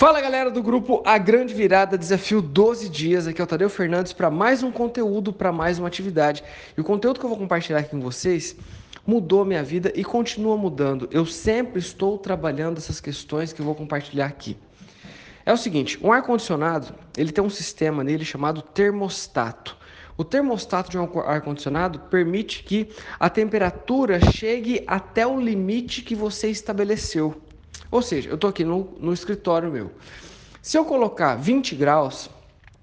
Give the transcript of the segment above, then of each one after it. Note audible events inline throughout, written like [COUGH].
Fala galera do grupo A Grande Virada Desafio 12 Dias. Aqui é o Tadeu Fernandes para mais um conteúdo, para mais uma atividade. E o conteúdo que eu vou compartilhar aqui com vocês mudou minha vida e continua mudando. Eu sempre estou trabalhando essas questões que eu vou compartilhar aqui. É o seguinte, um ar condicionado, ele tem um sistema nele chamado termostato. O termostato de um ar condicionado permite que a temperatura chegue até o limite que você estabeleceu. Ou seja, eu estou aqui no, no escritório meu. Se eu colocar 20 graus,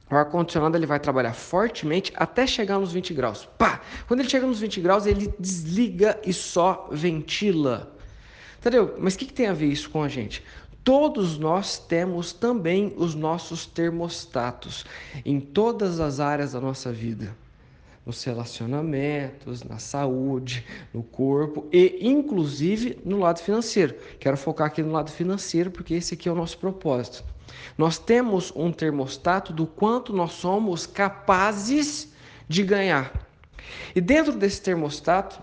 o ar-condicionado ele vai trabalhar fortemente até chegar nos 20 graus. Pá! Quando ele chega nos 20 graus, ele desliga e só ventila. Entendeu? Mas o que, que tem a ver isso com a gente? Todos nós temos também os nossos termostatos em todas as áreas da nossa vida nos relacionamentos, na saúde, no corpo e inclusive no lado financeiro. Quero focar aqui no lado financeiro porque esse aqui é o nosso propósito. Nós temos um termostato do quanto nós somos capazes de ganhar. E dentro desse termostato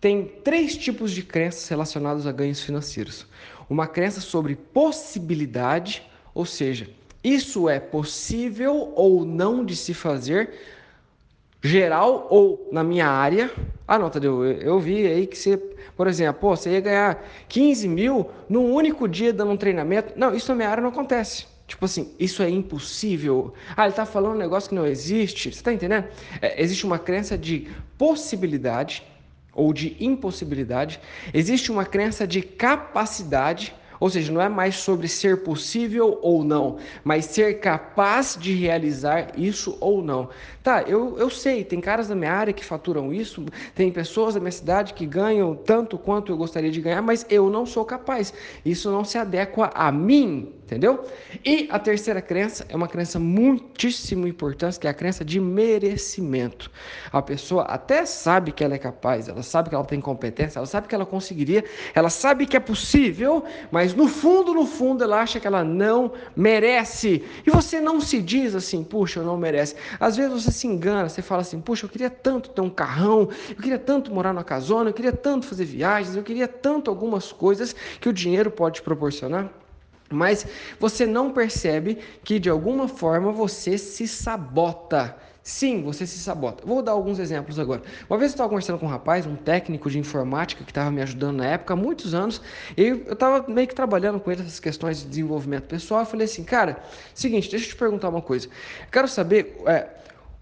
tem três tipos de crenças relacionadas a ganhos financeiros. Uma crença sobre possibilidade, ou seja, isso é possível ou não de se fazer geral ou na minha área. Ah, não, Tadeu, eu vi aí que você, por exemplo, pô, você ia ganhar 15 mil num único dia dando um treinamento. Não, isso na minha área não acontece. Tipo assim, isso é impossível. Ah, ele está falando um negócio que não existe. Você está entendendo? É, existe uma crença de possibilidade ou de impossibilidade. Existe uma crença de capacidade ou seja, não é mais sobre ser possível ou não, mas ser capaz de realizar isso ou não. Tá, eu, eu sei, tem caras da minha área que faturam isso, tem pessoas da minha cidade que ganham tanto quanto eu gostaria de ganhar, mas eu não sou capaz. Isso não se adequa a mim, entendeu? E a terceira crença é uma crença muitíssimo importante, que é a crença de merecimento. A pessoa até sabe que ela é capaz, ela sabe que ela tem competência, ela sabe que ela conseguiria, ela sabe que é possível, mas no fundo, no fundo, ela acha que ela não merece. E você não se diz assim, puxa, eu não merece. Às vezes você se engana, você fala assim, puxa, eu queria tanto ter um carrão, eu queria tanto morar numa casona, eu queria tanto fazer viagens, eu queria tanto algumas coisas que o dinheiro pode proporcionar. Mas você não percebe que de alguma forma você se sabota. Sim, você se sabota. Vou dar alguns exemplos agora. Uma vez eu estava conversando com um rapaz, um técnico de informática que estava me ajudando na época, há muitos anos, e eu estava meio que trabalhando com ele essas questões de desenvolvimento pessoal. Eu falei assim, cara, seguinte, deixa eu te perguntar uma coisa. Quero saber é,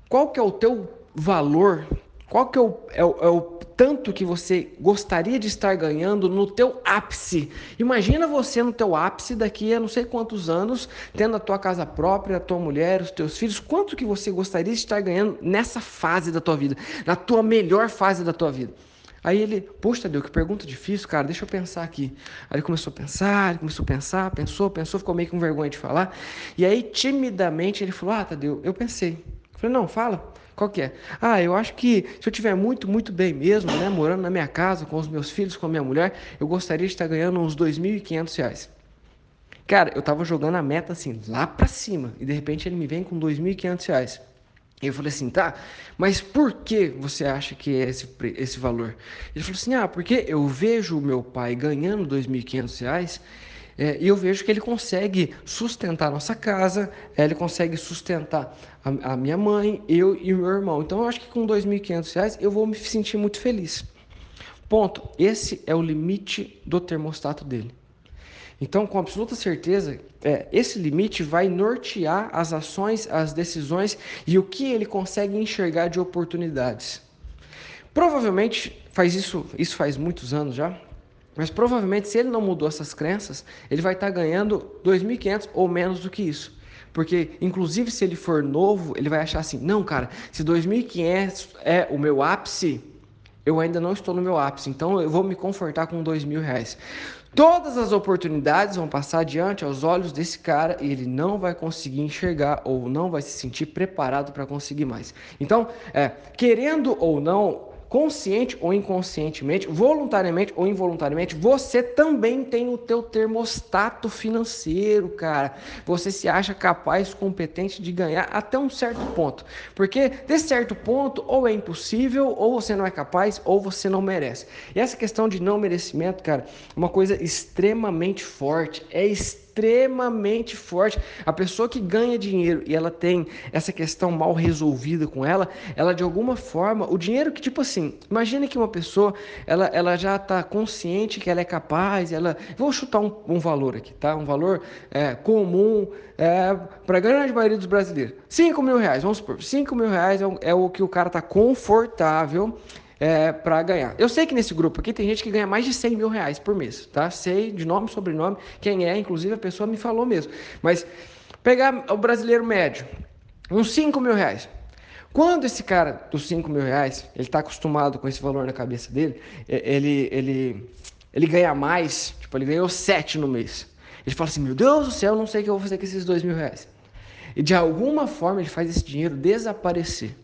qual que é o teu valor qual que é o, é, o, é o, tanto que você gostaria de estar ganhando no teu ápice? Imagina você no teu ápice daqui a não sei quantos anos, tendo a tua casa própria, a tua mulher, os teus filhos. Quanto que você gostaria de estar ganhando nessa fase da tua vida, na tua melhor fase da tua vida? Aí ele, puxa, Deus, que pergunta difícil, cara, deixa eu pensar aqui. Aí ele começou a pensar, ele começou a pensar, pensou, pensou, ficou meio com vergonha de falar. E aí, timidamente, ele falou: Ah, Tadeu, eu pensei. Eu falei: Não, fala. Qual que é? Ah, eu acho que se eu tiver muito, muito bem mesmo, né, morando na minha casa, com os meus filhos, com a minha mulher, eu gostaria de estar ganhando uns R$ 2.500. Cara, eu tava jogando a meta assim, lá para cima, e de repente ele me vem com R$ 2.500. E eu falei assim, tá, mas por que você acha que é esse, esse valor? Ele falou assim, ah, porque eu vejo o meu pai ganhando R$ 2.500 é, e eu vejo que ele consegue sustentar a nossa casa, é, ele consegue sustentar a, a, minha mãe, eu e o meu irmão. Então eu acho que com R$ 2.500 eu vou me sentir muito feliz. Ponto. Esse é o limite do termostato dele. Então, com absoluta certeza, é, esse limite vai nortear as ações, as decisões e o que ele consegue enxergar de oportunidades. Provavelmente faz isso, isso faz muitos anos já. Mas provavelmente, se ele não mudou essas crenças, ele vai estar ganhando 2.500 ou menos do que isso. Porque, inclusive, se ele for novo, ele vai achar assim: não, cara, se 2.500 é o meu ápice, eu ainda não estou no meu ápice, então eu vou me confortar com dois mil reais. Todas as oportunidades vão passar diante aos olhos desse cara e ele não vai conseguir enxergar ou não vai se sentir preparado para conseguir mais. Então, é, querendo ou não, consciente ou inconscientemente, voluntariamente ou involuntariamente, você também tem o teu termostato financeiro, cara. Você se acha capaz, competente de ganhar até um certo ponto. Porque desse certo ponto, ou é impossível, ou você não é capaz, ou você não merece. E essa questão de não merecimento, cara, é uma coisa extremamente forte, é extremamente extremamente forte. A pessoa que ganha dinheiro e ela tem essa questão mal resolvida com ela, ela de alguma forma, o dinheiro que, tipo assim, imagine que uma pessoa, ela, ela já está consciente que ela é capaz, ela. Vou chutar um, um valor aqui, tá? Um valor é, comum é, para a grande maioria dos brasileiros. 5 mil reais, vamos supor. 5 mil reais é o, é o que o cara está confortável é, para ganhar. Eu sei que nesse grupo aqui tem gente que ganha mais de 100 mil reais por mês, tá? Sei de nome, sobrenome, quem é, inclusive a pessoa me falou mesmo. Mas pegar o brasileiro médio, uns 5 mil reais. Quando esse cara dos 5 mil reais, ele está acostumado com esse valor na cabeça dele, ele, ele, ele ganha mais, tipo, ele ganhou 7 no mês. Ele fala assim, meu Deus do céu, não sei o que eu vou fazer com esses 2 mil reais. E de alguma forma ele faz esse dinheiro desaparecer.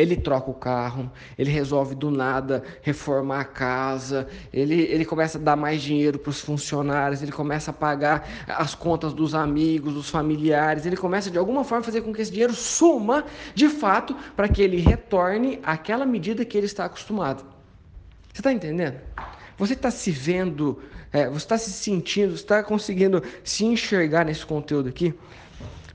Ele troca o carro, ele resolve do nada reformar a casa, ele, ele começa a dar mais dinheiro para os funcionários, ele começa a pagar as contas dos amigos, dos familiares, ele começa de alguma forma a fazer com que esse dinheiro suma de fato para que ele retorne àquela medida que ele está acostumado. Você está entendendo? Você está se vendo, é, você está se sentindo, você está conseguindo se enxergar nesse conteúdo aqui?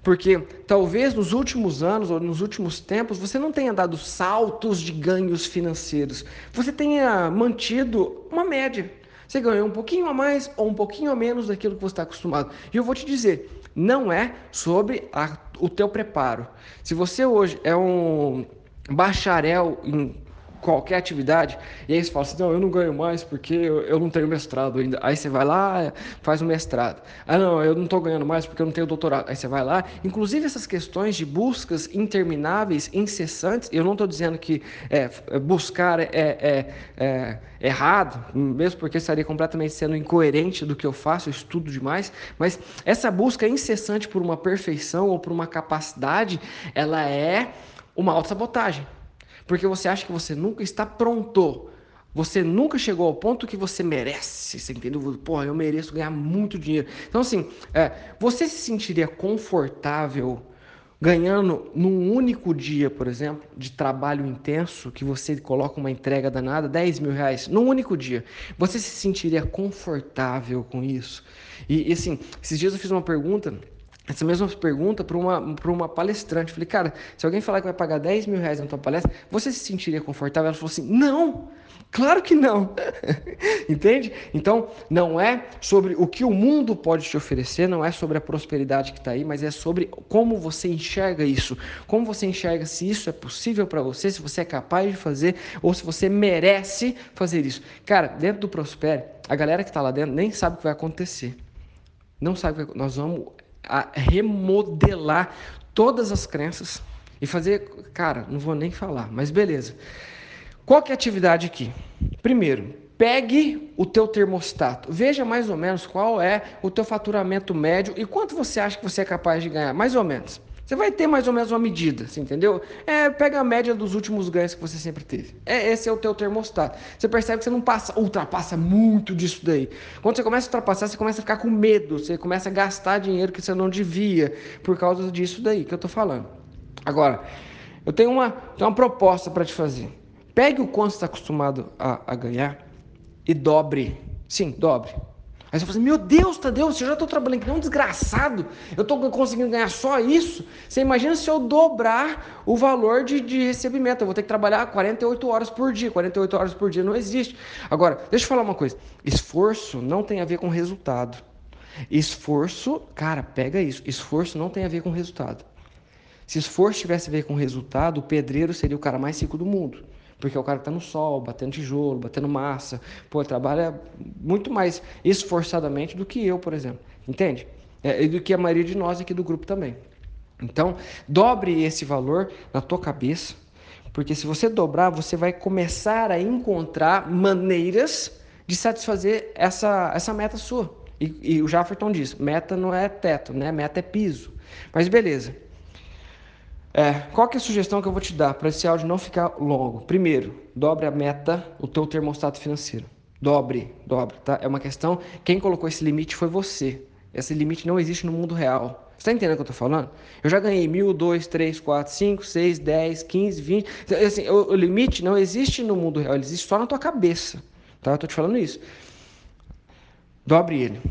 Porque talvez nos últimos anos ou nos últimos tempos você não tenha dado saltos de ganhos financeiros. Você tenha mantido uma média. Você ganhou um pouquinho a mais ou um pouquinho a menos daquilo que você está acostumado. E eu vou te dizer, não é sobre a, o teu preparo. Se você hoje é um bacharel em qualquer atividade, e aí você fala assim, não, eu não ganho mais porque eu, eu não tenho mestrado ainda. Aí você vai lá, faz o mestrado. Ah, não, eu não estou ganhando mais porque eu não tenho doutorado. Aí você vai lá. Inclusive essas questões de buscas intermináveis, incessantes, eu não estou dizendo que é, buscar é, é, é errado, mesmo porque estaria completamente sendo incoerente do que eu faço, eu estudo demais, mas essa busca incessante por uma perfeição ou por uma capacidade, ela é uma autossabotagem. Porque você acha que você nunca está pronto. Você nunca chegou ao ponto que você merece, você entendeu? Porra, eu mereço ganhar muito dinheiro. Então, assim, é, você se sentiria confortável ganhando num único dia, por exemplo, de trabalho intenso, que você coloca uma entrega danada, 10 mil reais, num único dia. Você se sentiria confortável com isso? E, e assim, esses dias eu fiz uma pergunta essa mesma pergunta para uma, uma palestrante. Falei, cara, se alguém falar que vai pagar 10 mil reais na tua palestra, você se sentiria confortável? Ela falou assim: não, claro que não. [LAUGHS] Entende? Então, não é sobre o que o mundo pode te oferecer, não é sobre a prosperidade que está aí, mas é sobre como você enxerga isso. Como você enxerga se isso é possível para você, se você é capaz de fazer ou se você merece fazer isso. Cara, dentro do Prospere, a galera que está lá dentro nem sabe o que vai acontecer. Não sabe o que vai... Nós vamos a remodelar todas as crenças e fazer, cara, não vou nem falar, mas beleza. Qual que é a atividade aqui? Primeiro, pegue o teu termostato, veja mais ou menos qual é o teu faturamento médio e quanto você acha que você é capaz de ganhar, mais ou menos. Você vai ter mais ou menos uma medida, você entendeu? É, pega a média dos últimos ganhos que você sempre teve. É, esse é o teu termostato. Você percebe que você não passa, ultrapassa muito disso daí. Quando você começa a ultrapassar, você começa a ficar com medo, você começa a gastar dinheiro que você não devia por causa disso daí que eu tô falando. Agora, eu tenho uma, tenho uma proposta para te fazer. Pegue o quanto você está acostumado a, a ganhar e dobre. Sim, dobre. Aí você fala assim, meu Deus, Tadeu, você já estou trabalhando que nem um desgraçado, eu estou conseguindo ganhar só isso. Você imagina se eu dobrar o valor de, de recebimento, eu vou ter que trabalhar 48 horas por dia, 48 horas por dia não existe. Agora, deixa eu falar uma coisa, esforço não tem a ver com resultado. Esforço, cara, pega isso, esforço não tem a ver com resultado. Se esforço tivesse a ver com resultado, o pedreiro seria o cara mais rico do mundo. Porque o cara está no sol, batendo tijolo, batendo massa, pô, trabalha muito mais esforçadamente do que eu, por exemplo. Entende? É, e do que a maioria de nós aqui do grupo também. Então, dobre esse valor na tua cabeça, porque se você dobrar, você vai começar a encontrar maneiras de satisfazer essa, essa meta sua. E, e o Jafferton diz: meta não é teto, né? Meta é piso. Mas beleza. É, qual é a sugestão que eu vou te dar para esse áudio não ficar longo? Primeiro, dobre a meta, o teu termostato financeiro. Dobre, dobre, tá? É uma questão, quem colocou esse limite foi você. Esse limite não existe no mundo real. Você está entendendo o que eu estou falando? Eu já ganhei mil, dois, três, quatro, cinco, seis, dez, quinze, vinte. Assim, o, o, limite não existe no mundo real, ele existe só na tua cabeça. Tá? Eu estou te falando isso. Dobre ele.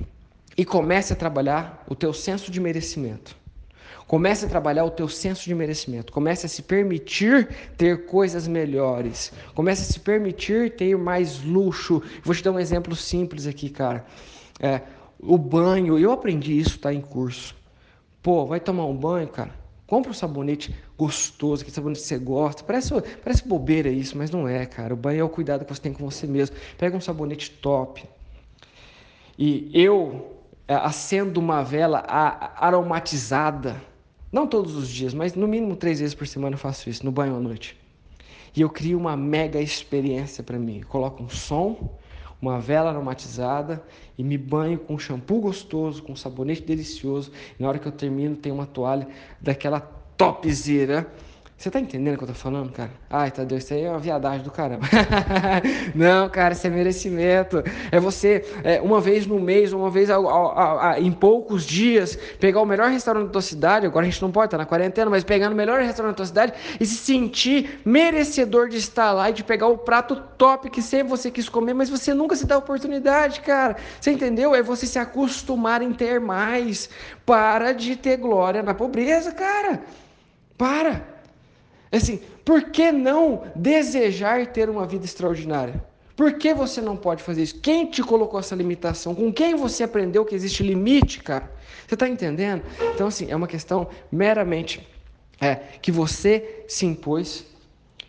e comece a trabalhar o teu senso de merecimento. Comece a trabalhar o teu senso de merecimento. Comece a se permitir ter coisas melhores. Comece a se permitir ter mais luxo. Vou te dar um exemplo simples aqui, cara. É, o banho, eu aprendi isso, tá em curso. Pô, vai tomar um banho, cara. Compra um sabonete gostoso, aquele sabonete que você gosta. Parece, parece bobeira isso, mas não é, cara. O banho é o cuidado que você tem com você mesmo. Pega um sabonete top. E eu é, acendo uma vela aromatizada não todos os dias, mas no mínimo três vezes por semana eu faço isso, no banho à noite. E eu crio uma mega experiência para mim. Eu coloco um som, uma vela aromatizada e me banho com shampoo gostoso, com sabonete delicioso. E na hora que eu termino, tem uma toalha daquela topzera você tá entendendo o que eu tô falando, cara? Ai, Tadeu, isso aí é uma viadagem do caramba. [LAUGHS] não, cara, isso é merecimento. É você, é, uma vez no mês, uma vez a, em poucos dias, pegar o melhor restaurante da tua cidade. Agora a gente não pode estar tá na quarentena, mas pegar o melhor restaurante da tua cidade e se sentir merecedor de estar lá e de pegar o prato top que sempre você quis comer, mas você nunca se dá a oportunidade, cara. Você entendeu? É você se acostumar em ter mais. Para de ter glória na pobreza, cara. Para. Assim, por que não desejar ter uma vida extraordinária? Por que você não pode fazer isso? Quem te colocou essa limitação? Com quem você aprendeu que existe limite, cara? Você está entendendo? Então, assim, é uma questão meramente é, que você se impôs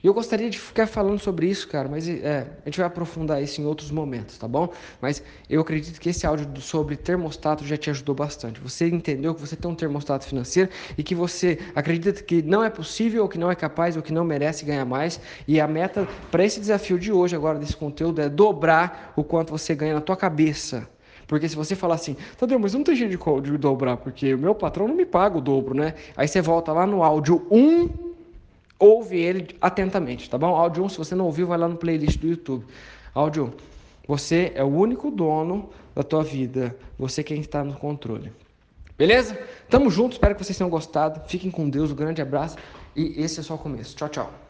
e eu gostaria de ficar falando sobre isso, cara, mas é, a gente vai aprofundar isso em outros momentos, tá bom? Mas eu acredito que esse áudio sobre termostato já te ajudou bastante. Você entendeu que você tem um termostato financeiro e que você acredita que não é possível, ou que não é capaz, ou que não merece ganhar mais. E a meta para esse desafio de hoje, agora desse conteúdo, é dobrar o quanto você ganha na tua cabeça. Porque se você falar assim, Tadeu, mas não tem jeito de, dobrar, porque o meu patrão não me paga o dobro, né? Aí você volta lá no áudio 1 ouve ele atentamente, tá bom? Áudio 1, se você não ouviu, vai lá no playlist do YouTube. Áudio 1, você é o único dono da tua vida, você quem está no controle. Beleza? Tamo junto, espero que vocês tenham gostado. Fiquem com Deus, um grande abraço e esse é só o começo. Tchau, tchau.